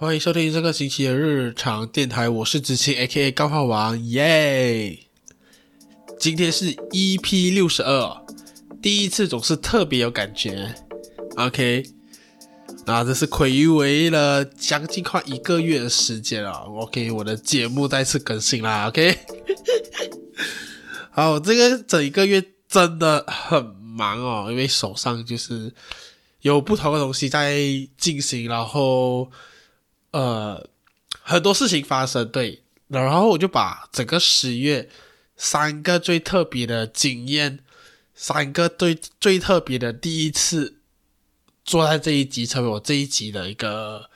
欢迎收听这个星期的日常电台，我是知青 A.K.A 钢化王，耶！今天是 EP 六十二，第一次总是特别有感觉。OK，那这是亏于为了将近快一个月的时间了。OK，我的节目再次更新啦。OK，好，这个整一个月真的很忙哦，因为手上就是有不同的东西在进行，然后。呃，很多事情发生，对，然后我就把整个十月三个最特别的经验，三个最最特别的第一次，坐在这一集成为我这一集的一个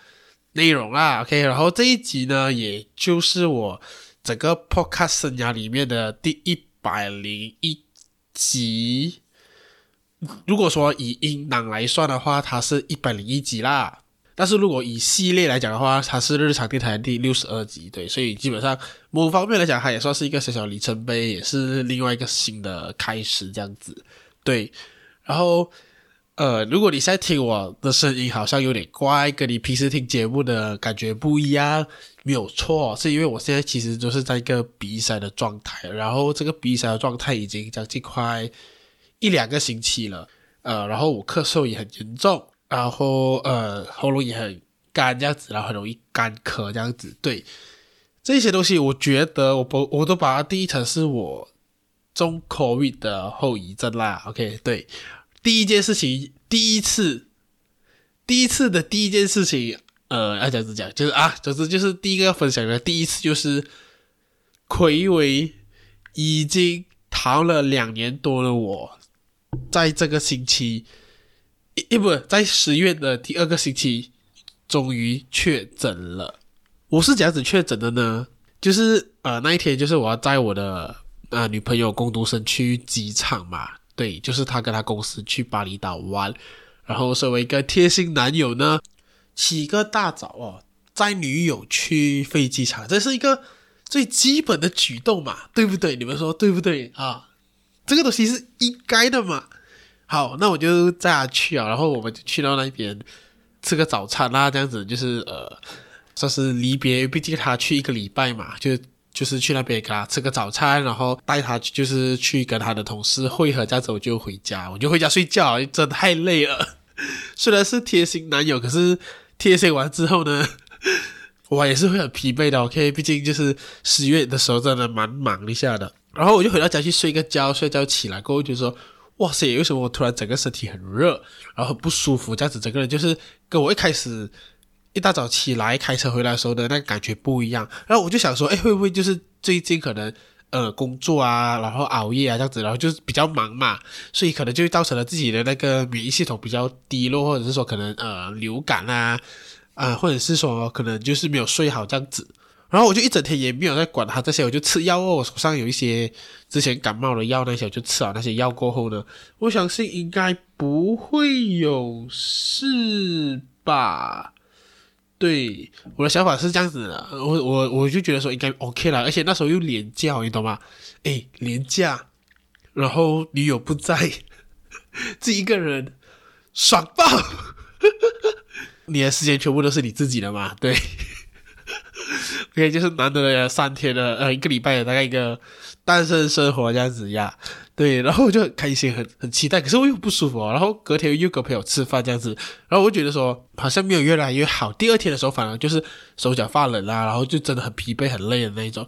内容啊，OK，然后这一集呢，也就是我整个 Podcast 生涯里面的第一百零一集，如果说以音档来算的话，它是一百零一集啦。但是如果以系列来讲的话，它是日常电台第六十二集，对，所以基本上某方面来讲，它也算是一个小小里程碑，也是另外一个新的开始，这样子，对。然后，呃，如果你现在听我的声音好像有点怪，跟你平时听节目的感觉不一样，没有错，是因为我现在其实就是在一个鼻塞的状态，然后这个鼻塞的状态已经将近快一两个星期了，呃，然后我咳嗽也很严重。然后呃，喉咙也很干这样子，然后很容易干咳这样子。对，这些东西，我觉得我不我都把它定义成是我中 COVID 的后遗症啦。OK，对，第一件事情，第一次，第一次的第一件事情，呃，要这样子讲，就是啊，总之就是第一个要分享的第一次，就是睽违已经逃了两年多的我，在这个星期。一一不在十月的第二个星期，终于确诊了。我是怎样子确诊的呢？就是呃那一天，就是我要载我的呃女朋友工读生去机场嘛。对，就是他跟他公司去巴厘岛玩。然后身为一个贴心男友呢，起个大早哦，载女友去飞机场，这是一个最基本的举动嘛，对不对？你们说对不对啊？这个东西是应该的嘛。好，那我就载他去啊，然后我们就去到那边吃个早餐啦，这样子就是呃，算是离别，毕竟他去一个礼拜嘛，就就是去那边给他吃个早餐，然后带他就是去跟他的同事会合，这样子我就回家，我就回家睡觉，真的太累了。虽然是贴心男友，可是贴心完之后呢，我也是会很疲惫的。OK，毕竟就是十月的时候真的蛮忙一下的，然后我就回到家去睡个觉，睡觉起来过后就说。哇塞！为什么我突然整个身体很热，然后很不舒服？这样子整个人就是跟我一开始一大早起来开车回来的时候的那个感觉不一样。然后我就想说，哎，会不会就是最近可能呃工作啊，然后熬夜啊这样子，然后就是比较忙嘛，所以可能就造成了自己的那个免疫系统比较低落，或者是说可能呃流感啊，啊、呃，或者是说可能就是没有睡好这样子。然后我就一整天也没有在管他这些，我就吃药哦。我手上有一些之前感冒的药，那些我就吃了那些药过后呢，我相信应该不会有事吧？对，我的想法是这样子的，我我我就觉得说应该 OK 了，而且那时候又廉价，你懂吗？诶，廉价，然后女友不在，自己一个人爽爆，你的时间全部都是你自己的嘛？对。OK，就是难得的三天的呃一个礼拜的大概一个单身生活这样子呀，对，然后我就很开心，很很期待，可是我又不舒服哦，然后隔天又跟朋友吃饭这样子，然后我觉得说好像没有越来越好，第二天的时候反而就是手脚发冷啊，然后就真的很疲惫很累的那一种，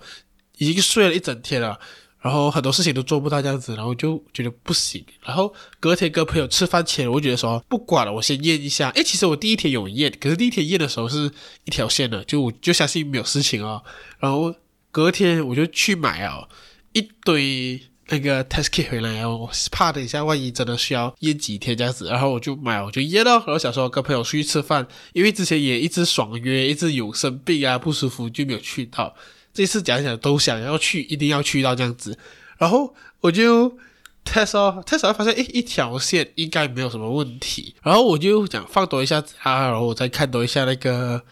已经睡了一整天了。然后很多事情都做不到这样子，然后就觉得不行。然后隔天跟朋友吃饭前，我觉得说不管了，我先验一下。诶，其实我第一天有验，可是第一天验的时候是一条线的，就我就相信没有事情哦。然后隔天我就去买哦一堆那个 test kit 回来哦，我怕等一下万一真的需要验几天这样子，然后我就买，我就验了。然后想说跟朋友出去吃饭，因为之前也一直爽约，一直有生病啊不舒服就没有去到。这次讲讲都想要去，一定要去到这样子，然后我就 test 哦，test 发现诶一条线应该没有什么问题，然后我就想放多一下啊，然后我再看多一下那个，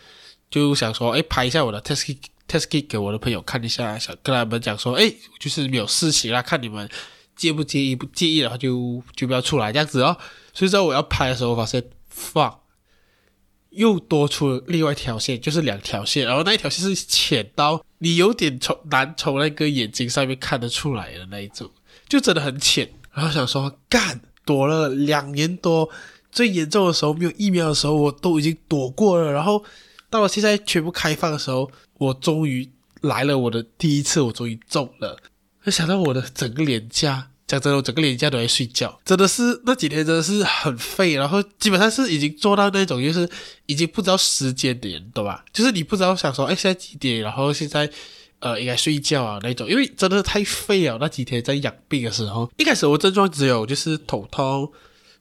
就想说诶拍一下我的 test kit test kit 给我的朋友看一下，想跟他们讲说诶就是没有事情啦，看你们介不介意，不介意的话就就不要出来这样子哦。所以说我要拍的时候，我发现放又多出了另外一条线，就是两条线，然后那一条线是浅到你有点从难从那个眼睛上面看得出来的那一种，就真的很浅。然后想说，干，躲了两年多，最严重的时候没有疫苗的时候，我都已经躲过了。然后到了现在全部开放的时候，我终于来了我的第一次，我终于中了。就想到我的整个脸颊。讲真的，我整个连假都在睡觉，真的是那几天真的是很废，然后基本上是已经做到那种，就是已经不知道时间点，懂吧？就是你不知道想说，哎，现在几点？然后现在呃应该睡觉啊那种，因为真的太废了。那几天在养病的时候，一开始我症状只有就是头痛。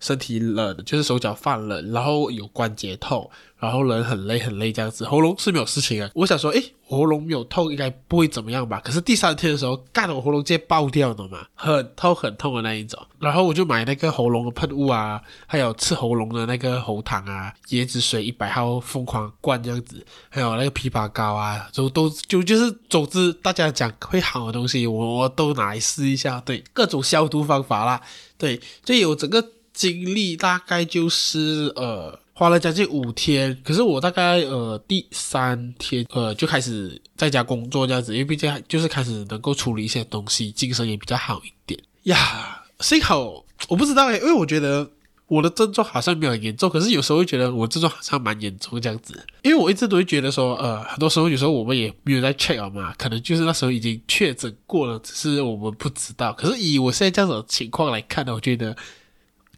身体冷，就是手脚发冷，然后有关节痛，然后人很累很累这样子。喉咙是没有事情啊。我想说，诶，喉咙没有痛，应该不会怎么样吧？可是第三天的时候，干了我喉咙直接爆掉了嘛，很痛很痛的那一种。然后我就买那个喉咙的喷雾啊，还有吃喉咙的那个喉糖啊，椰子水一百号疯狂灌这样子，还有那个枇杷膏啊，就都就就是总之大家讲会好的东西，我我都拿来试一下。对，各种消毒方法啦，对，就有整个。经历大概就是呃花了将近五天，可是我大概呃第三天呃就开始在家工作这样子，因为毕竟就是开始能够处理一些东西，精神也比较好一点呀。幸好我不知道诶，因为我觉得我的症状好像没有很严重，可是有时候会觉得我症状好像蛮严重这样子，因为我一直都会觉得说呃很多时候有时候我们也没有在 check 嘛，可能就是那时候已经确诊过了，只是我们不知道。可是以我现在这样子的情况来看呢，我觉得。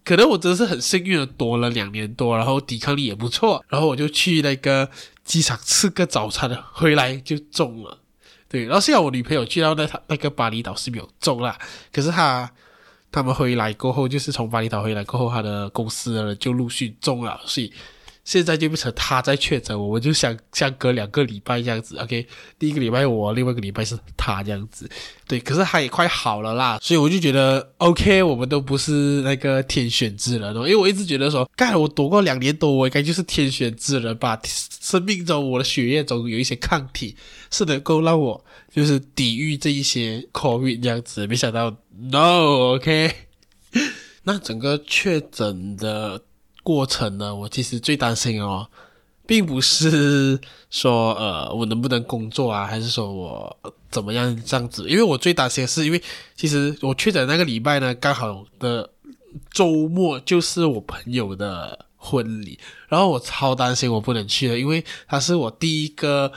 可能我真的是很幸运的躲了两年多，然后抵抗力也不错，然后我就去那个机场吃个早餐，回来就中了。对，然后幸好我女朋友去到那那个巴厘岛是没有中啦，可是她他们回来过后，就是从巴厘岛回来过后，她的公司的人就陆续中了，所以。现在就变成他在确诊，我们就相相隔两个礼拜这样子，OK，第一个礼拜我，另外一个礼拜是他这样子，对，可是他也快好了啦，所以我就觉得 OK，我们都不是那个天选之人，因为我一直觉得说，干我躲过两年多，我应该就是天选之人吧，生命中我的血液中有一些抗体是能够让我就是抵御这一些 COVID 这样子，没想到 No，OK，那整个确诊的。过程呢，我其实最担心哦，并不是说呃我能不能工作啊，还是说我怎么样这样子，因为我最担心的是，因为其实我确诊那个礼拜呢，刚好的周末就是我朋友的婚礼，然后我超担心我不能去了，因为他是我第一个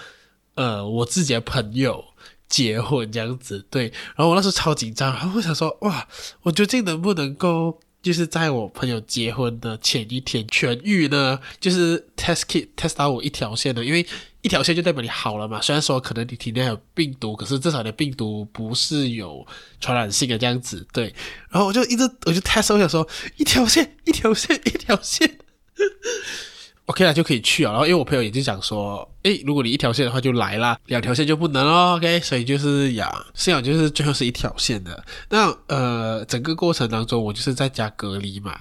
呃我自己的朋友结婚这样子，对，然后我那时候超紧张，然后我想说哇，我究竟能不能够。就是在我朋友结婚的前一天痊愈呢，就是 test kit test 到我一条线的，因为一条线就代表你好了嘛。虽然说可能你体内还有病毒，可是至少你的病毒不是有传染性的这样子。对，然后我就一直我就 test，我想说一条线一条线一条线。OK 了就可以去啊，然后因为我朋友也就讲说，诶，如果你一条线的话就来啦，两条线就不能哦。OK，所以就是呀，幸好就是最后是一条线的。那呃，整个过程当中我就是在家隔离嘛，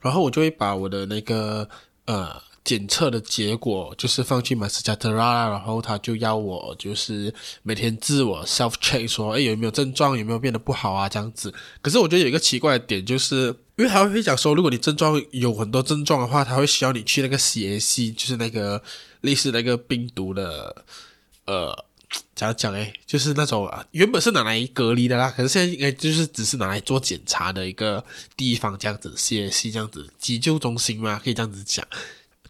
然后我就会把我的那个呃。检测的结果就是放去 MySejahtera，然后他就要我就是每天自我 self check 说，诶，有没有症状，有没有变得不好啊这样子。可是我觉得有一个奇怪的点，就是因为他会讲说，如果你症状有很多症状的话，他会需要你去那个 CAC，就是那个类似那个病毒的，呃，怎样讲诶，就是那种啊原本是拿来隔离的啦，可是现在应该就是只是拿来做检查的一个地方这样子，CAC 这样子急救中心嘛，可以这样子讲。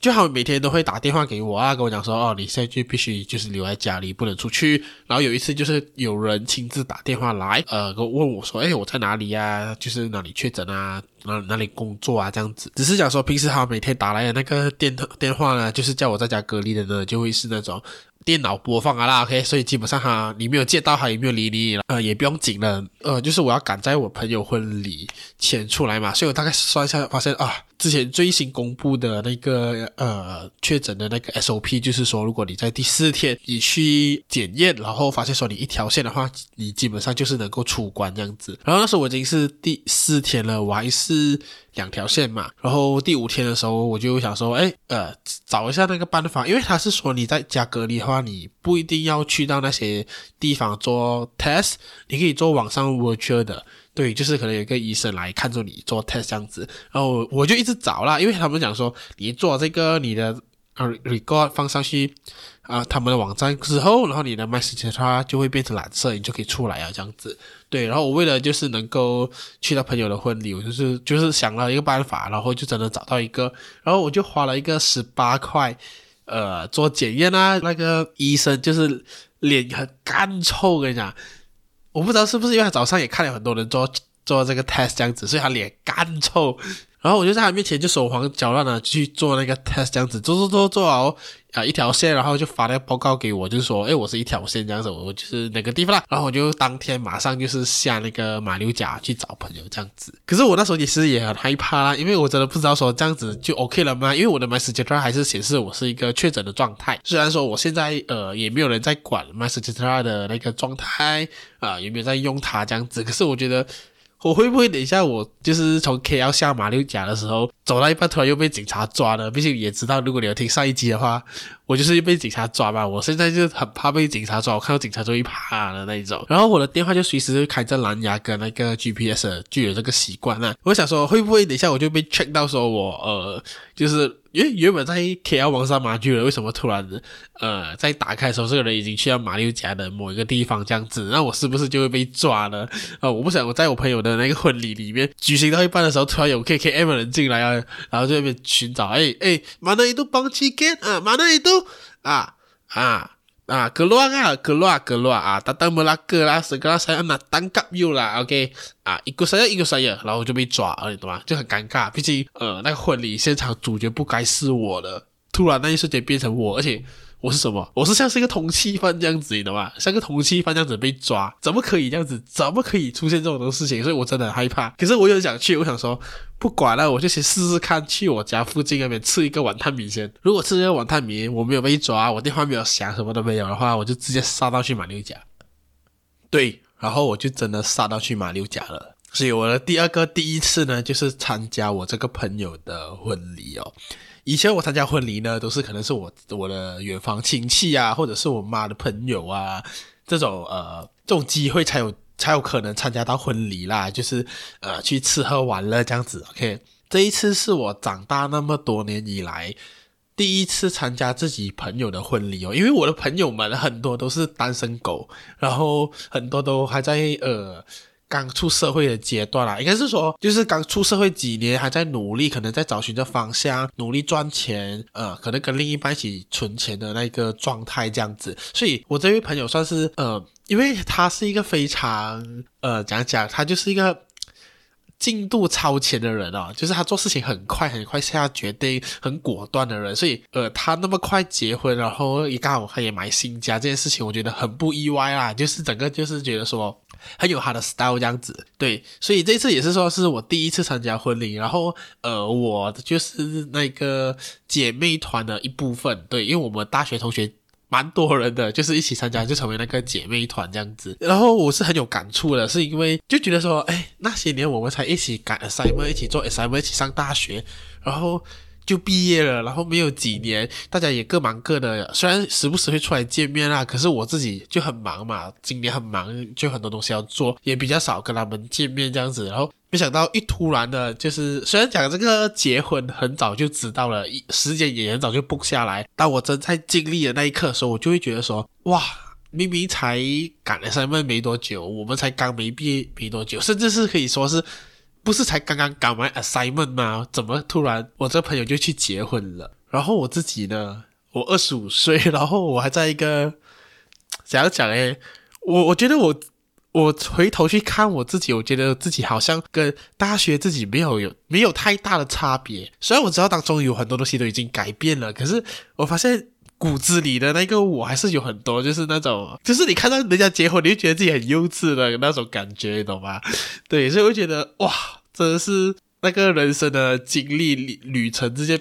就好，每天都会打电话给我啊，跟我讲说，哦，你现在就必须就是留在家里，不能出去。然后有一次就是有人亲自打电话来，呃，问我说，哎，我在哪里呀？就是哪里确诊啊？哪哪里工作啊？这样子，只是讲说平时他每天打来的那个电电话呢，就是叫我在家隔离的呢，就会是那种。电脑播放啊啦，OK，所以基本上哈，你没有见到他，也没有理你，呃，也不用紧了，呃，就是我要赶在我朋友婚礼前出来嘛，所以我大概算一下，发现啊，之前最新公布的那个呃确诊的那个 SOP，就是说，如果你在第四天你去检验，然后发现说你一条线的话，你基本上就是能够出关这样子。然后那时候我已经是第四天了，我还是。两条线嘛，然后第五天的时候，我就想说，哎，呃，找一下那个办法，因为他是说你在家隔离的话，你不一定要去到那些地方做 test，你可以做网上 virtual 的。对，就是可能有一个医生来看着你做 test 这样子，然后我就一直找啦，因为他们讲说你做这个你的呃 record 放上去啊、他们的网站之后，然后你的 message 它就会变成蓝色，你就可以出来啊这样子。对，然后我为了就是能够去到朋友的婚礼，我就是就是想了一个办法，然后就真的找到一个，然后我就花了一个十八块，呃，做检验啊，那个医生就是脸很干臭，跟你讲。我不知道是不是因为他早上也看了很多人做做这个 test 这样子，所以他脸干臭。然后我就在他面前就手忙脚乱的去做那个 test 这样子，做做做做好啊一条线，然后就发那个报告给我，就是说，诶，我是一条线这样子，我就是哪个地方啦。然后我就当天马上就是下那个马六甲去找朋友这样子。可是我那时候其实也很害怕啦，因为我真的不知道说这样子就 OK 了吗？因为我的 MySejahtera 还是显示我是一个确诊的状态。虽然说我现在呃也没有人在管 MySejahtera 的那个状态啊、呃，也没有在用它这样子，可是我觉得。我会不会等一下我就是从 KL 下马六甲的时候，走到一半突然又被警察抓了？毕竟也知道，如果你有听上一集的话，我就是被警察抓嘛。我现在就很怕被警察抓，我看到警察就会怕的那一种。然后我的电话就随时开着蓝牙跟那个 GPS，就有这个习惯了。我想说，会不会等一下我就被 check 到说我呃就是。因为原本在 KL 网上马具了，为什么突然呃在打开的时候，这个人已经去到马六甲的某一个地方这样子？那我是不是就会被抓呢？啊、我不想我在我朋友的那个婚礼里面举行到一半的时候，突然有 KKM 的人进来啊，然后在那边寻找，哎哎，马那一度帮起见啊，马那一度啊啊啊，格罗啊格罗啊格罗啊，达达莫拉格啦，斯格拉塞安娜单又啦，OK 啊，一个塞一个塞，然后就被抓，你懂吗？就很尴尬，毕竟呃那个婚礼现场主角不该是我的，突然那一瞬间变成我，而且。我是什么？我是像是一个通缉犯这样子，你懂吗？像个通缉犯这样子被抓，怎么可以这样子？怎么可以出现这种事情？所以我真的很害怕。可是我又想去，我想说不管了，我就先试试看，去我家附近那边吃一个碗汤米先。如果吃一个碗汤米，我没有被抓，我电话没有响，什么都没有的话，我就直接杀到去马六甲。对，然后我就真的杀到去马六甲了。所以我的第二个第一次呢，就是参加我这个朋友的婚礼哦。以前我参加婚礼呢，都是可能是我我的远房亲戚啊，或者是我妈的朋友啊，这种呃这种机会才有才有可能参加到婚礼啦，就是呃去吃喝玩乐这样子。OK，这一次是我长大那么多年以来第一次参加自己朋友的婚礼哦，因为我的朋友们很多都是单身狗，然后很多都还在呃。刚出社会的阶段啦，应该是说，就是刚出社会几年，还在努力，可能在找寻着方向，努力赚钱，呃，可能跟另一半一起存钱的那个状态这样子。所以，我这位朋友算是，呃，因为他是一个非常，呃，讲讲，他就是一个进度超前的人哦，就是他做事情很快，很快下决定，很果断的人。所以，呃，他那么快结婚，然后也刚好他也买新家，这件事情我觉得很不意外啦，就是整个就是觉得说。很有他的 style 这样子，对，所以这次也是说是我第一次参加婚礼，然后呃，我就是那个姐妹团的一部分，对，因为我们大学同学蛮多人的，就是一起参加就成为那个姐妹团这样子，然后我是很有感触的，是因为就觉得说，哎，那些年我们才一起赶 assignment，一起做 assignment，一起上大学，然后。就毕业了，然后没有几年，大家也各忙各的。虽然时不时会出来见面啦，可是我自己就很忙嘛，今年很忙，就很多东西要做，也比较少跟他们见面这样子。然后没想到一突然的，就是虽然讲这个结婚很早就知道了，时间也很早就蹦下来，但我真在经历的那一刻的时候，我就会觉得说，哇，明明才赶了 assignment 没多久，我们才刚没毕业没多久，甚至是可以说是。不是才刚刚赶完 assignment 吗？怎么突然我这朋友就去结婚了？然后我自己呢？我二十五岁，然后我还在一个怎样讲诶，我我觉得我我回头去看我自己，我觉得自己好像跟大学自己没有有没有太大的差别。虽然我知道当中有很多东西都已经改变了，可是我发现骨子里的那个我还是有很多，就是那种，就是你看到人家结婚，你就觉得自己很幼稚的那种感觉，你懂吗？对，所以我觉得哇。真的是那个人生的经历旅旅程，直接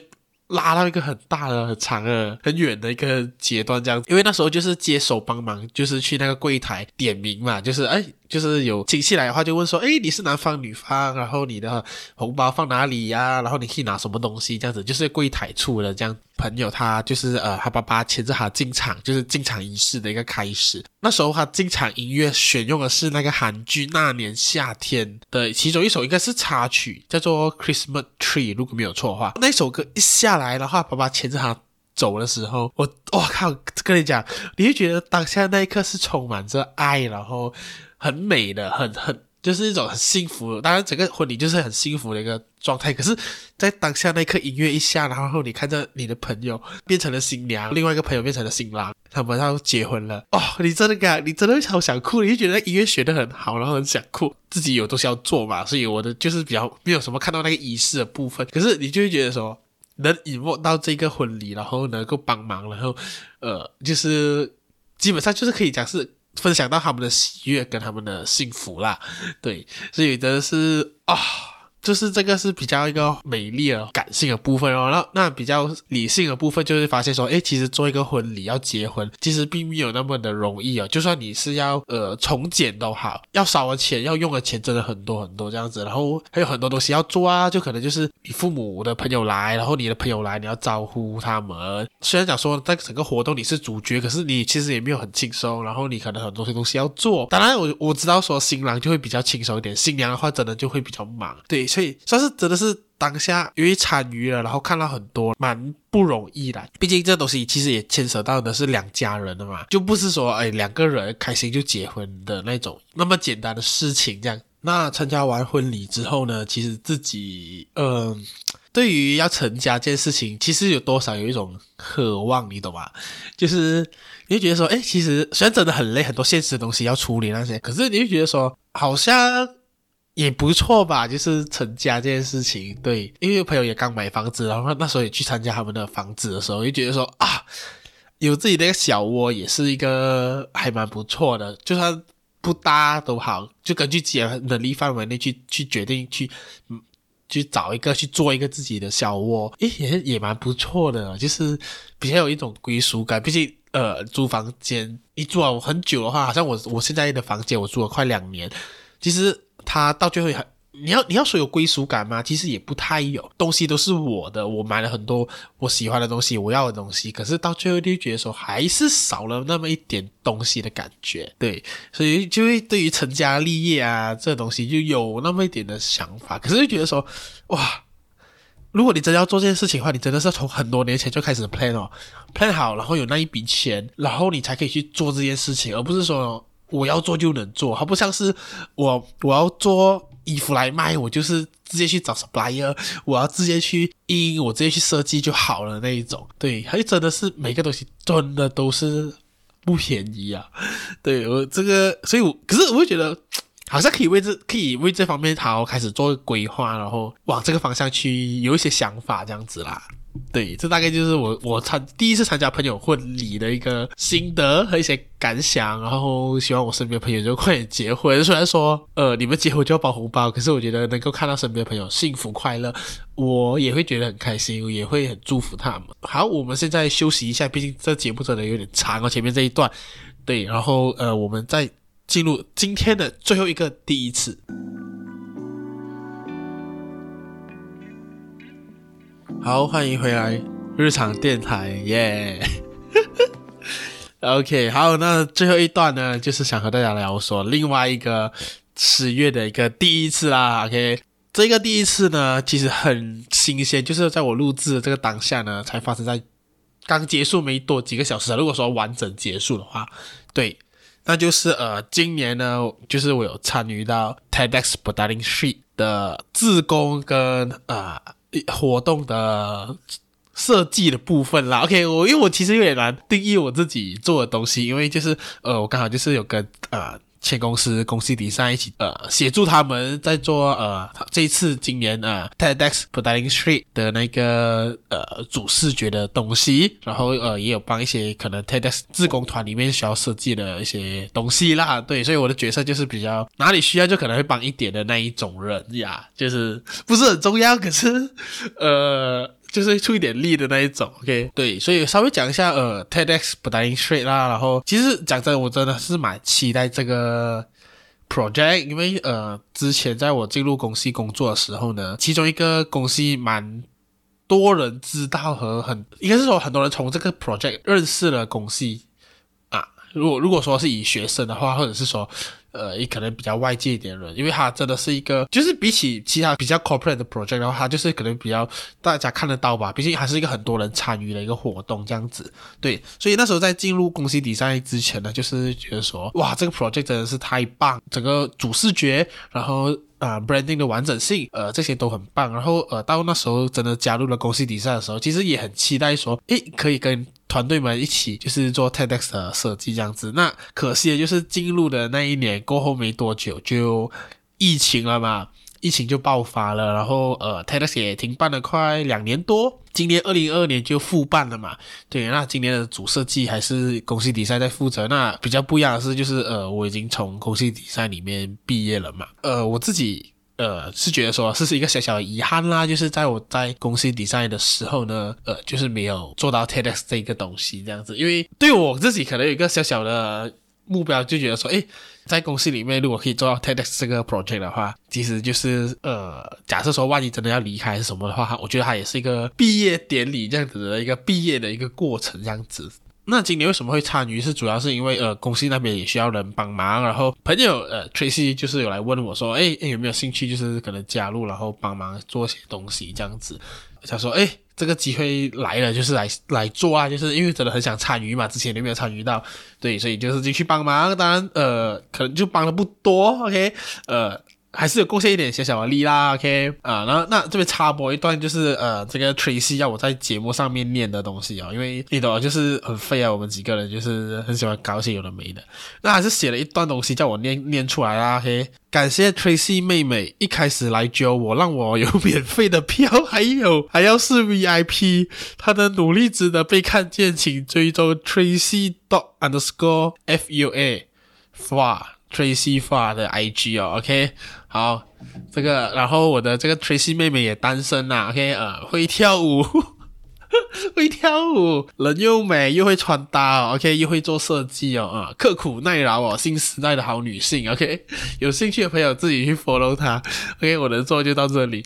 拉到一个很大的、很长的、很远的一个阶段，这样。因为那时候就是接手帮忙，就是去那个柜台点名嘛，就是哎，就是有亲戚来的话，就问说，诶，你是男方女方？然后你的红包放哪里呀？然后你可以拿什么东西？这样子就是柜台处的这样朋友，他就是呃，他爸爸牵着他进场，就是进场仪式的一个开始。那时候他进场音乐选用的是那个韩剧《那年夏天》的其中一首，应该是插曲，叫做《Christmas Tree》，如果没有错的话。那首歌一下来的话，爸爸牵着他走的时候，我我靠，跟你讲，你会觉得当下那一刻是充满着爱，然后。很美的，很很就是一种很幸福。当然，整个婚礼就是很幸福的一个状态。可是，在当下那一刻，音乐一下，然后你看着你的朋友变成了新娘，另外一个朋友变成了新郎，他们要结婚了。哦，你真的感，你真的好想哭，你就觉得音乐学得很好，然后很想哭。自己有东西要做嘛，所以我的就是比较没有什么看到那个仪式的部分。可是你就会觉得说，能引没到这个婚礼，然后能够帮忙，然后呃，就是基本上就是可以讲是。分享到他们的喜悦跟他们的幸福啦，对，所以真的是啊。就是这个是比较一个美丽的感性的部分哦，那那比较理性的部分就是发现说，诶，其实做一个婚礼要结婚，其实并没有那么的容易哦。就算你是要呃从简都好，要少的钱要用的钱真的很多很多这样子，然后还有很多东西要做啊，就可能就是你父母的朋友来，然后你的朋友来，你要招呼他们。虽然讲说在整个活动你是主角，可是你其实也没有很轻松，然后你可能很多些东西要做。当然我我知道说新郎就会比较轻松一点，新娘的话真的就会比较忙，对。所以算是真的是当下因为参与了，然后看到很多蛮不容易的。毕竟这东西其实也牵扯到的是两家人的嘛，就不是说哎两个人开心就结婚的那种那么简单的事情。这样，那参加完婚礼之后呢，其实自己嗯、呃，对于要成家这件事情，其实有多少有一种渴望，你懂吗？就是你会觉得说，哎，其实虽然真的很累，很多现实的东西要处理那些，可是你会觉得说，好像。也不错吧，就是成家这件事情，对，因为朋友也刚买房子，然后那时候也去参加他们的房子的时候，就觉得说啊，有自己的一个小窝也是一个还蛮不错的，就算不搭都好，就根据自己的能力范围内去去决定去，嗯，去找一个去做一个自己的小窝，诶，也也蛮不错的，就是比较有一种归属感。毕竟呃，租房间一住啊，我很久的话，好像我我现在的房间我住了快两年，其实。他到最后很，你要你要说有归属感吗？其实也不太有，东西都是我的，我买了很多我喜欢的东西，我要的东西，可是到最后就觉得说还是少了那么一点东西的感觉，对，所以就会对于成家立业啊这东西就有那么一点的想法，可是就觉得说哇，如果你真的要做这件事情的话，你真的是从很多年前就开始 plan 哦，plan 好，然后有那一笔钱，然后你才可以去做这件事情，而不是说。我要做就能做，它不像是我我要做衣服来卖，我就是直接去找 supplier，我要直接去印，我直接去设计就好了那一种。对，还真的是每个东西真的都是不便宜啊。对我这个，所以我可是我会觉得好像可以为这可以为这方面好好开始做规划，然后往这个方向去有一些想法这样子啦。对，这大概就是我我参第一次参加朋友婚礼的一个心得和一些感想，然后希望我身边朋友就快点结婚。虽然说，呃，你们结婚就要包红包，可是我觉得能够看到身边朋友幸福快乐，我也会觉得很开心，也会很祝福他们。好，我们现在休息一下，毕竟这节目真的有点长哦，前面这一段。对，然后呃，我们再进入今天的最后一个第一次。好，欢迎回来日常电台，耶、yeah! OK，好，那最后一段呢，就是想和大家聊说另外一个十月的一个第一次啦。OK，这个第一次呢，其实很新鲜，就是在我录制这个当下呢，才发生在刚结束没多几个小时。如果说完整结束的话，对，那就是呃，今年呢，就是我有参与到 TEDx Padding Street 的自工跟。呃活动的设计的部分啦，OK，我因为我其实有点难定义我自己做的东西，因为就是呃，我刚好就是有跟呃前公司公司底下一起呃协助他们在做呃这一次今年呃 TEDx Petaling Street 的那个呃主视觉的东西，然后呃也有帮一些可能 TEDx 自工团里面需要设计的一些东西啦，对，所以我的角色就是比较哪里需要就可能会帮一点的那一种人呀，就是不是很重要，可是呃。就是出一点力的那一种，OK，对，所以稍微讲一下，呃，TEDx Petaling Street 啦，然后其实讲真，我真的是蛮期待这个 project，因为呃，之前在我进入公司工作的时候呢，其中一个公司蛮多人知道和很应该是说很多人从这个 project 认识了公司啊。如果如果说是以学生的话，或者是说。呃，也可能比较外界一点人，因为他真的是一个，就是比起其他比较 corporate 的 project，然后他就是可能比较大家看得到吧，毕竟还是一个很多人参与的一个活动这样子。对，所以那时候在进入公司比赛之前呢，就是觉得说，哇，这个 project 真的是太棒，整个主视觉，然后。啊、branding 的完整性，呃，这些都很棒。然后，呃，到那时候真的加入了公司比赛的时候，其实也很期待说，诶，可以跟团队们一起，就是做 TEDx 的设计这样子。那可惜的就是进入的那一年过后没多久就疫情了嘛。疫情就爆发了，然后呃，TEDx 也停办了快两年多，今年二零二二年就复办了嘛。对，那今年的主设计还是公司比赛在负责。那比较不一样的是，就是呃，我已经从公司比赛里面毕业了嘛。呃，我自己呃是觉得说，这是一个小小的遗憾啦，就是在我在公司比赛的时候呢，呃，就是没有做到 TEDx 这个东西这样子，因为对我自己可能有一个小小的。目标就觉得说，诶，在公司里面如果可以做到 TEDx 这个 project 的话，其实就是呃，假设说万一真的要离开什么的话，我觉得它也是一个毕业典礼这样子的一个毕业的一个过程这样子。那今年为什么会参与？是主要是因为呃，公司那边也需要人帮忙，然后朋友呃 Tracy 就是有来问我说，诶，诶，有没有兴趣就是可能加入，然后帮忙做些东西这样子。他说，诶。这个机会来了，就是来来做啊，就是因为真的很想参与嘛，之前都没有参与到，对，所以就是进去帮忙。当然，呃，可能就帮的不多，OK，呃。还是有贡献一点小小的力啦，OK？啊，然后那这边插播一段，就是呃，这个 Tracy 要我在节目上面念的东西啊、因为你懂，就是很废啊，我们几个人就是很喜欢搞一些有的没的，那还是写了一段东西叫我念念出来啦，OK，感谢 Tracy 妹妹一开始来揪我，让我有免费的票，还有还要是 VIP，她的努力值得被看见，请追踪 Tracy dot underscore fua，哇。Tracy 发的 IG 哦，OK，好，这个，然后我的这个 Tracy 妹妹也单身呐，OK，呃，会跳舞，会跳舞，人又美又会穿搭哦，OK，又会做设计哦，啊、呃，刻苦耐劳哦，新时代的好女性，OK，有兴趣的朋友自己去 follow 她，OK，我的做就到这里，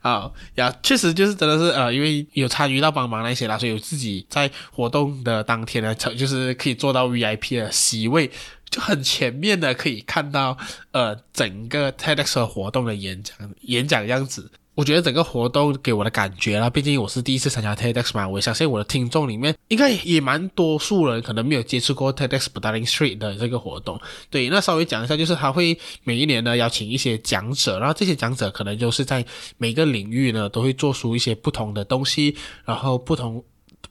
好呀，确实就是真的是呃，因为有参与到帮忙那些啦，所以有自己在活动的当天呢，就是可以做到 VIP 的席位。就很前面的可以看到，呃，整个 TEDx 活动的演讲演讲样子，我觉得整个活动给我的感觉啦，毕竟我是第一次参加 TEDx 嘛，我相信我的听众里面应该也蛮多数人可能没有接触过 TEDx Petaling Street 的这个活动。对，那稍微讲一下，就是他会每一年呢邀请一些讲者，然后这些讲者可能就是在每个领域呢都会做出一些不同的东西，然后不同。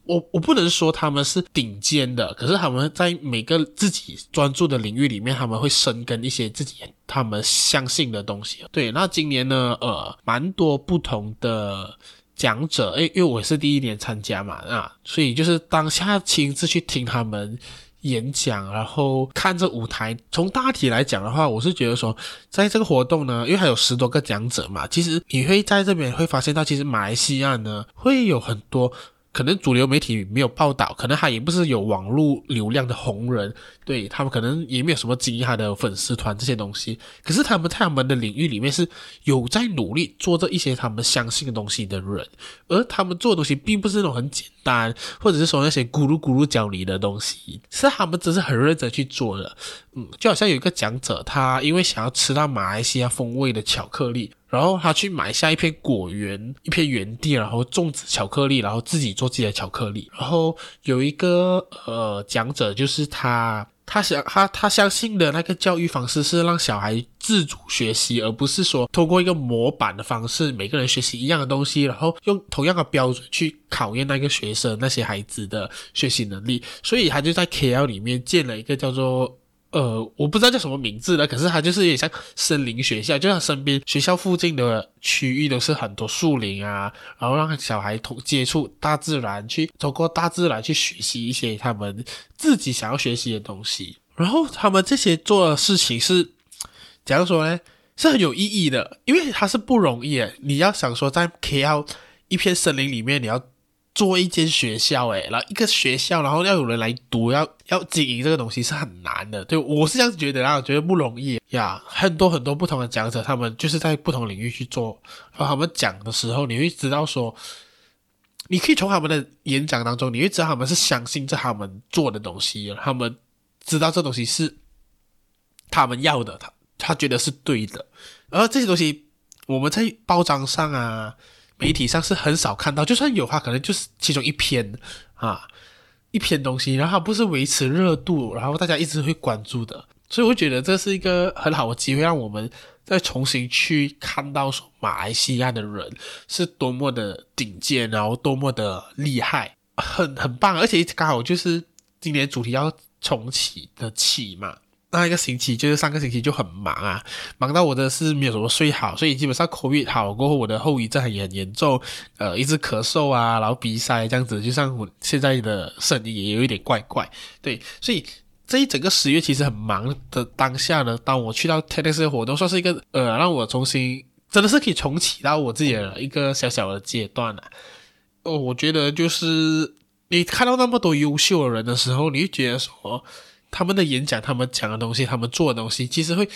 我我不能说他们是顶尖的，可是他们在每个自己专注的领域里面，他们会深耕一些自己他们相信的东西。对，那今年呢，呃，蛮多不同的讲者，诶，因为我是第一年参加嘛，啊，所以就是当下亲自去听他们演讲，然后看着舞台。从大体来讲的话，我是觉得说，在这个活动呢，因为还有十多个讲者嘛，其实你会在这边会发现到，其实马来西亚呢会有很多。可能主流媒体没有报道，可能他也不是有网络流量的红人，对，他们可能也没有什么经营他的粉丝团这些东西。可是他们在他们的领域里面是有在努力做着一些他们相信的东西的人，而他们做的东西并不是那种很简单，或者是说那些咕噜咕噜教你的东西，是他们只是很认真去做的。嗯，就好像有一个讲者，他因为想要吃到马来西亚风味的巧克力。然后他去买下一片果园，一片园地，然后种植巧克力，然后自己做自己的巧克力。然后有一个呃讲者，就是他，他想他他相信的那个教育方式是让小孩自主学习，而不是说通过一个模板的方式，每个人学习一样的东西，然后用同样的标准去考验那个学生那些孩子的学习能力。所以他就在 KL 里面建了一个叫做。呃，我不知道叫什么名字了，可是它就是有点像森林学校，就像身边学校附近的区域都是很多树林啊，然后让小孩同接触大自然，去通过大自然去学习一些他们自己想要学习的东西。然后他们这些做的事情是，假如说呢，是很有意义的，因为它是不容易的。你要想说在 KL 一片森林里面，你要做一间学校，诶，然后一个学校，然后要有人来读，要要经营这个东西是很难的。对，我是这样觉得啊，我觉得不容易呀。很多很多不同的讲者，他们就是在不同领域去做，然后他们讲的时候，你会知道说，你可以从他们的演讲当中，你会知道他们是相信这他们做的东西，他们知道这东西是他们要的，他他觉得是对的，而这些东西我们在报章上啊。媒体上是很少看到，就算有，它可能就是其中一篇啊，一篇东西，然后它不是维持热度，然后大家一直会关注的，所以我觉得这是一个很好的机会，让我们再重新去看到说马来西亚的人是多么的顶尖，然后多么的厉害，很很棒，而且刚好就是今年主题要重启的启嘛。那一个星期就是上个星期就很忙啊，忙到我的是没有什么睡好，所以基本上 COVID 好过后，我的后遗症也很严重，呃，一直咳嗽啊，然后鼻塞这样子，就像我现在的声音也有一点怪怪，对，所以这一整个十月其实很忙的当下呢，当我去到 TEDx 的活动，算是一个呃，让我重新真的是可以重启到我自己的一个小小的阶段了、啊。哦，我觉得就是你看到那么多优秀的人的时候，你会觉得说。他们的演讲，他们讲的东西，他们做的东西，其实会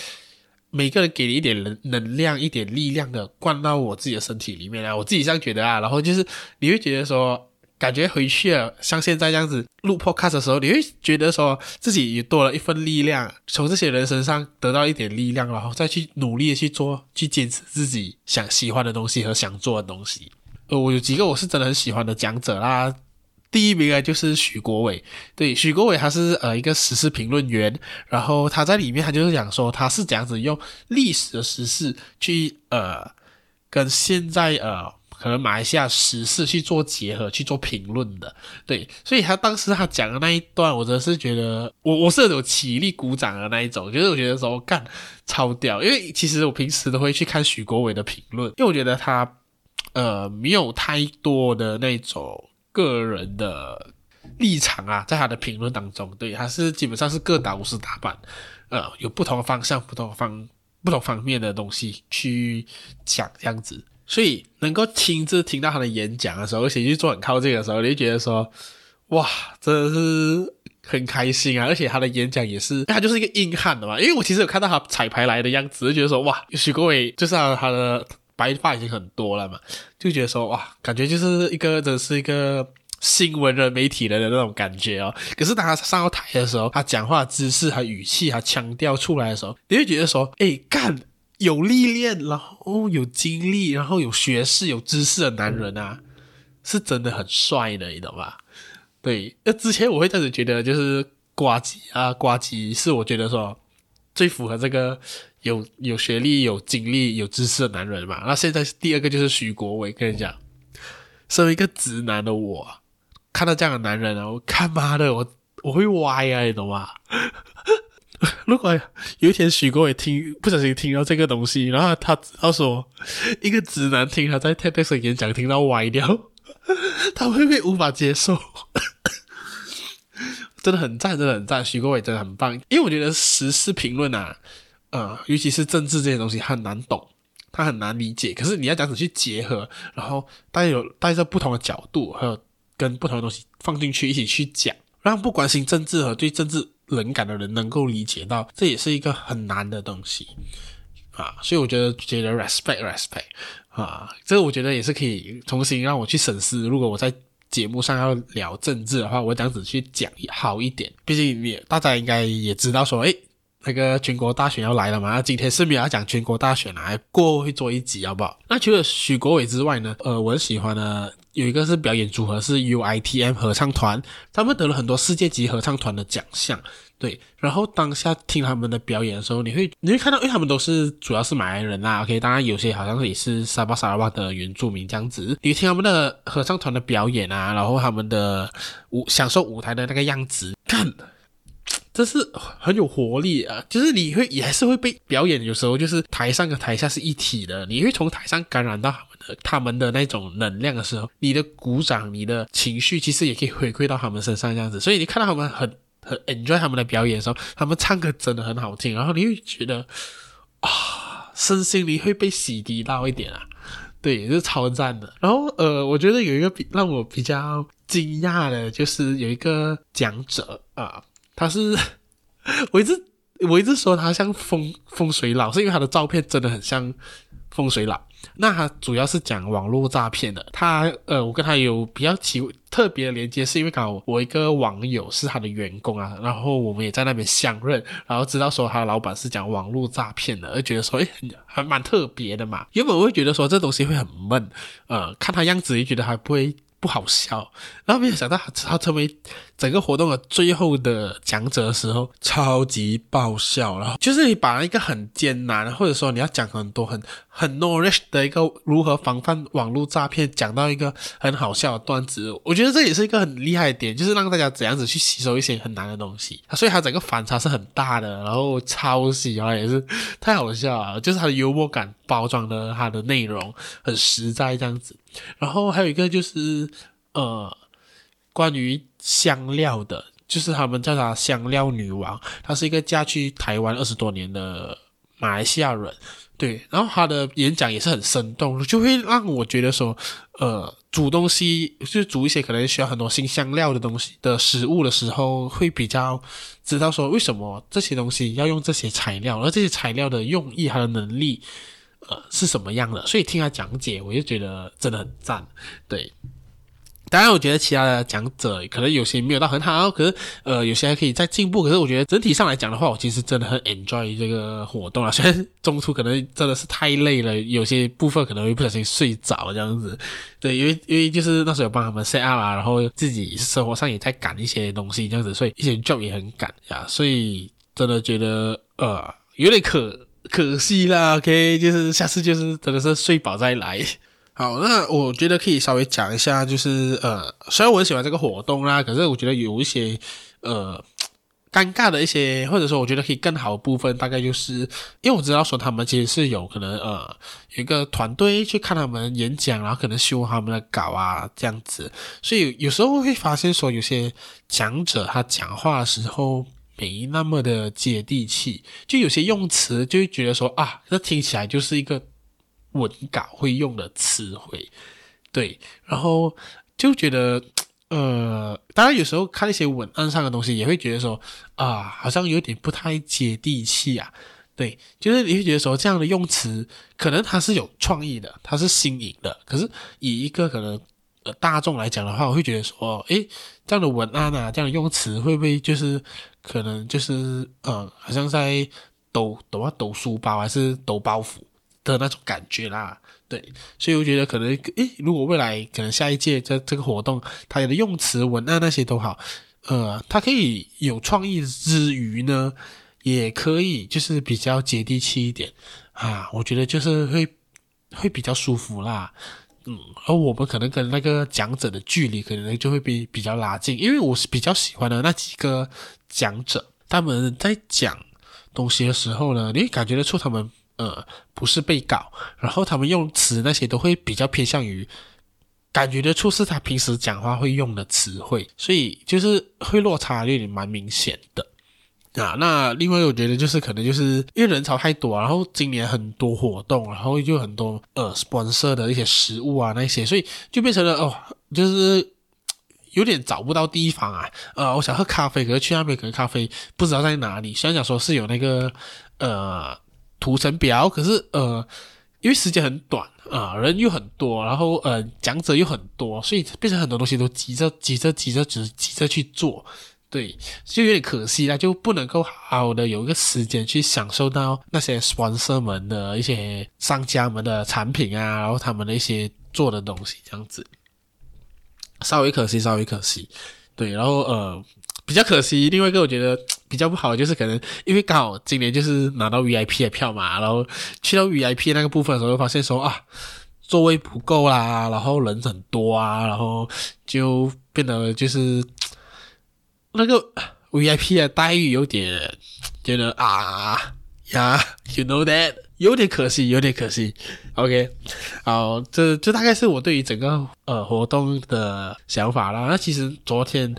每个人给你一点能能量、一点力量的灌到我自己的身体里面啊！我自己这样觉得啊。然后就是你会觉得说，感觉回去了，像现在这样子录 podcast 的时候，你会觉得说自己也多了一份力量，从这些人身上得到一点力量，然后再去努力的去做，去坚持自己想喜欢的东西和想做的东西。呃，我有几个我是真的很喜欢的讲者啦。第一名啊，就是许国伟。对，许国伟他是呃一个时事评论员，然后他在里面他就是讲说他是这样子用历史的时事去呃跟现在呃可能马来西亚时事去做结合去做评论的。对，所以他当时他讲的那一段，我真的是觉得我我是有起立鼓掌的那一种，就是我觉得说干超屌，因为其实我平时都会去看许国伟的评论，因为我觉得他呃没有太多的那种。个人的立场啊，在他的评论当中，对，他是基本上是各打五十大板，呃，有不同方向、不同方、不同方面的东西去讲这样子，所以能够亲自听到他的演讲的时候，而且去坐很靠近的时候，你就觉得说，哇，真的是很开心啊！而且他的演讲也是，他就是一个硬汉的嘛，因为我其实有看到他彩排来的样子，就觉得说，哇，许国伟就是，他的。白发已经很多了嘛，就觉得说哇，感觉就是一个，真是一个新闻人、媒体人的那种感觉哦。可是当他上到台的时候，他讲话姿势和语气、他腔调出来的时候，你会觉得说，诶，干有历练，然后有经历，然后有学识、有知识的男人啊，是真的很帅的，你懂吧？对，那之前我会这样子觉得，就是呱吉啊，呱吉是我觉得说最符合这个。有有学历、有经历、有知识的男人嘛？那现在第二个就是许国伟。跟你讲，身为一个直男的我，看到这样的男人啊，我看妈的，我我会歪啊，你懂吗？如果有一天许国伟听不小心听到这个东西，然后他他说一个直男听他在 TEDx 演讲听到歪掉，他会不会无法接受？真的很赞，真的很赞，许国伟真的很棒，因为我觉得时事评论啊。呃，尤其是政治这些东西很难懂，它很难理解。可是你要这样子去结合，然后带有带着不同的角度，还有跟不同的东西放进去一起去讲，让不关心政治和对政治冷感的人能够理解到，这也是一个很难的东西啊。所以我觉得觉得 respect respect 啊，这个我觉得也是可以重新让我去审视，如果我在节目上要聊政治的话，我这样子去讲好一点。毕竟你大家应该也知道说，诶。那个全国大选要来了嘛？那今天是不是要讲全国大选来过会做一集，好不好？那除了许国伟之外呢？呃，我很喜欢的有一个是表演组合是 UITM 合唱团，他们得了很多世界级合唱团的奖项。对，然后当下听他们的表演的时候，你会你会看到，因为他们都是主要是马来人啦。OK，当然有些好像也是沙巴沙拉瓦的原住民这样子。你听他们的合唱团的表演啊，然后他们的舞享受舞台的那个样子，看。这是很有活力啊！就是你会也是会被表演，有时候就是台上和台下是一体的，你会从台上感染到他们的那种能量的时候，你的鼓掌、你的情绪其实也可以回馈到他们身上，这样子。所以你看到他们很很 enjoy 他们的表演的时候，他们唱歌真的很好听，然后你会觉得啊，身心灵会被洗涤到一点啊。对，是超赞的。然后呃，我觉得有一个比让我比较惊讶的，就是有一个讲者啊，他是 我一直我一直说他像风风水佬，是因为他的照片真的很像风水佬。那他主要是讲网络诈骗的。他呃，我跟他有比较奇特别的连接，是因为刚好我一个网友是他的员工啊，然后我们也在那边相认，然后知道说他的老板是讲网络诈骗的，而觉得说诶，还蛮特别的嘛。原本我会觉得说这东西会很闷，呃，看他样子也觉得还不会。不好笑，然后没有想到他成为整个活动的最后的讲者的时候，超级爆笑。然后就是你把一个很艰难，或者说你要讲很多很很 knowledge 的一个如何防范网络诈骗，讲到一个很好笑的段子，我觉得这也是一个很厉害的点，就是让大家怎样子去吸收一些很难的东西。所以他整个反差是很大的，然后超喜欢也是太好笑了，就是他的幽默感包装的他的内容很实在这样子。然后还有一个就是，呃，关于香料的，就是他们叫她香料女王，她是一个嫁去台湾二十多年的马来西亚人，对，然后她的演讲也是很生动，就会让我觉得说，呃，煮东西就煮一些可能需要很多新香料的东西的食物的时候，会比较知道说为什么这些东西要用这些材料，而这些材料的用意、它的能力。呃，是什么样的？所以听他讲解，我就觉得真的很赞。对，当然，我觉得其他的讲者可能有些没有到很好，可是呃，有些还可以再进步。可是我觉得整体上来讲的话，我其实真的很 enjoy 这个活动啊。虽然中途可能真的是太累了，有些部分可能会不小心睡着这样子。对，因为因为就是那时候有帮他们 set up 啊，然后自己生活上也在赶一些东西这样子，所以一些 job 也很赶呀。所以真的觉得呃，有点可。可惜啦，OK，就是下次就是真的是睡饱再来。好，那我觉得可以稍微讲一下，就是呃，虽然我很喜欢这个活动啦，可是我觉得有一些呃尴尬的一些，或者说我觉得可以更好的部分，大概就是因为我知道说他们其实是有可能呃有一个团队去看他们演讲，然后可能修他们的稿啊这样子，所以有时候会发现说有些讲者他讲话的时候。没那么的接地气，就有些用词就会觉得说啊，这听起来就是一个文稿会用的词汇，对，然后就觉得呃，当然有时候看一些文案上的东西，也会觉得说啊，好像有点不太接地气啊，对，就是你会觉得说这样的用词可能它是有创意的，它是新颖的，可是以一个可能。大众来讲的话，我会觉得说，诶，这样的文案啊，这样的用词，会不会就是可能就是，呃，好像在抖抖啊抖书包，还是抖包袱？的那种感觉啦？对，所以我觉得可能，诶，如果未来可能下一届这这个活动，它的用词、文案那些都好，呃，它可以有创意之余呢，也可以就是比较接地气一点啊，我觉得就是会会比较舒服啦。嗯，而我们可能跟那个讲者的距离可能就会比比较拉近，因为我是比较喜欢的那几个讲者，他们在讲东西的时候呢，你感觉得出他们呃不是背稿，然后他们用词那些都会比较偏向于感觉得出是他平时讲话会用的词汇，所以就是会落差有点蛮明显的。啊，那另外我觉得就是可能就是因为人潮太多，然后今年很多活动，然后就很多呃 sponsor 的一些食物啊那些，所以就变成了哦，就是有点找不到地方啊。呃，我想喝咖啡，可是去那边可能咖啡不知道在哪里。虽然讲说是有那个呃图层表，可是呃因为时间很短啊，人又很多，然后呃讲者又很多，所以变成很多东西都急着急着急着只急着去做。对，就有点可惜啦，就不能够好好的有一个时间去享受到那些 sponsor 们的一些商家们的产品啊，然后他们的一些做的东西这样子，稍微可惜，稍微可惜。对，然后呃，比较可惜，另外一个我觉得 比较不好就是可能因为刚好今年就是拿到 VIP 的票嘛，然后去到 VIP 那个部分的时候，发现说啊，座位不够啦，然后人很多啊，然后就变得就是。那个 VIP 的待遇有点觉得啊呀，you know that，有点可惜，有点可惜。OK，好，这这大概是我对于整个呃活动的想法啦。那其实昨天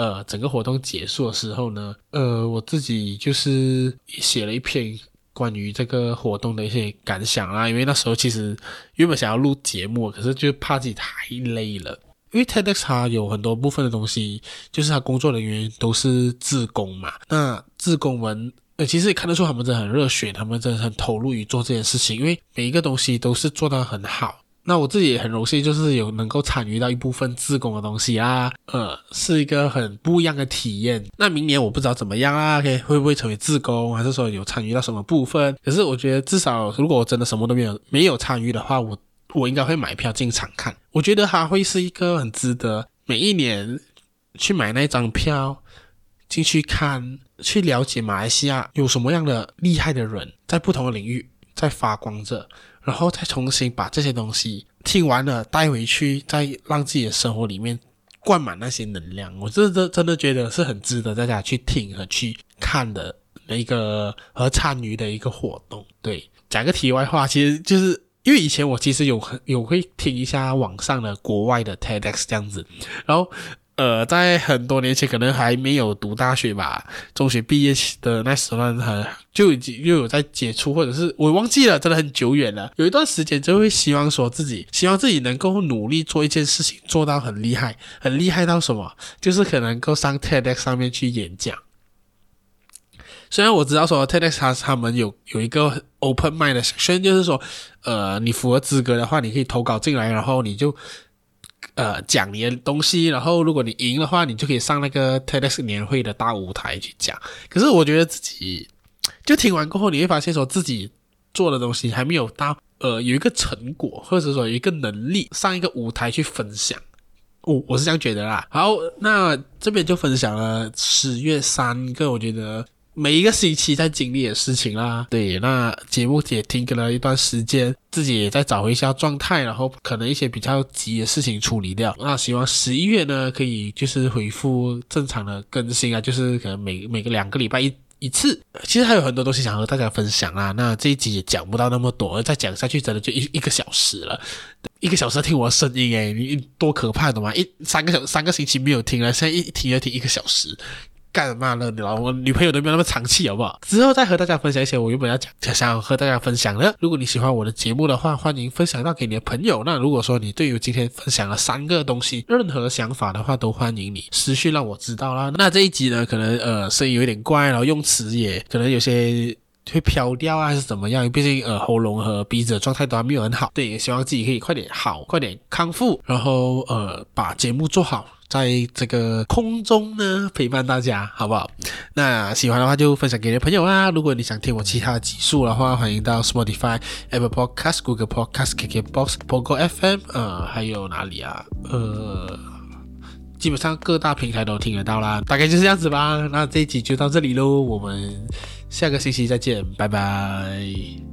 呃整个活动结束的时候呢，呃我自己就是写了一篇关于这个活动的一些感想啦。因为那时候其实原本想要录节目，可是就怕自己太累了。因为 TEDx 它有很多部分的东西，就是他工作人员都是自工嘛。那自工们，呃，其实也看得出他们真的很热血，他们真的很投入于做这件事情。因为每一个东西都是做得很好。那我自己也很荣幸，就是有能够参与到一部分自工的东西啊，呃，是一个很不一样的体验。那明年我不知道怎么样啊，OK，会不会成为自工，还是说有参与到什么部分？可是我觉得至少，如果我真的什么都没有没有参与的话，我。我应该会买票进场看，我觉得它会是一个很值得每一年去买那张票进去看，去了解马来西亚有什么样的厉害的人在不同的领域在发光着，然后再重新把这些东西听完了带回去，再让自己的生活里面灌满那些能量。我真的真的觉得是很值得大家去听和去看的那个和参与的一个活动。对，讲个题外话，其实就是。因为以前我其实有很有会听一下网上的国外的 TEDx 这样子，然后呃，在很多年前可能还没有读大学吧，中学毕业的那时候呢，就已经又有在接触，或者是我忘记了，真的很久远了。有一段时间就会希望说自己希望自己能够努力做一件事情，做到很厉害，很厉害到什么，就是可能够上 TEDx 上面去演讲。虽然我知道说 TEDx 他他们有有一个 open mic 的虽然就是说，呃，你符合资格的话，你可以投稿进来，然后你就呃讲你的东西，然后如果你赢的话，你就可以上那个 TEDx 年会的大舞台去讲。可是我觉得自己就听完过后，你会发现说自己做的东西还没有到呃有一个成果，或者说有一个能力上一个舞台去分享。我我是这样觉得啦。好，那这边就分享了十月三个，我觉得。每一个星期在经历的事情啦，对，那节目也停更了一段时间，自己也在找回一下状态，然后可能一些比较急的事情处理掉。那希望十一月呢，可以就是恢复正常的更新啊，就是可能每每个两个礼拜一一次。其实还有很多东西想和大家分享啊，那这一集也讲不到那么多，再讲下去真的就一一个小时了，一个小时听我的声音诶，你多可怕的嘛！一三个小三个星期没有听了，现在一听就听一个小时。干嘛呢？你老我女朋友都没有那么长气，好不好？之后再和大家分享一些我原本要讲、想和大家分享的。如果你喜欢我的节目的话，欢迎分享到给你的朋友。那如果说你对于今天分享了三个东西，任何想法的话，都欢迎你私讯让我知道啦。那这一集呢，可能呃声音有点怪，然后用词也可能有些会飘掉啊，还是怎么样？毕竟呃喉咙和鼻子的状态都还没有很好。对，也希望自己可以快点好，快点康复，然后呃把节目做好。在这个空中呢，陪伴大家，好不好？那喜欢的话就分享给你的朋友啊！如果你想听我其他的集数的话，欢迎到 Spotify、Apple Podcast、Google Podcast、KKBox、Pogo FM，呃，还有哪里啊？呃，基本上各大平台都听得到啦。大概就是这样子吧。那这一集就到这里喽，我们下个星期再见，拜拜。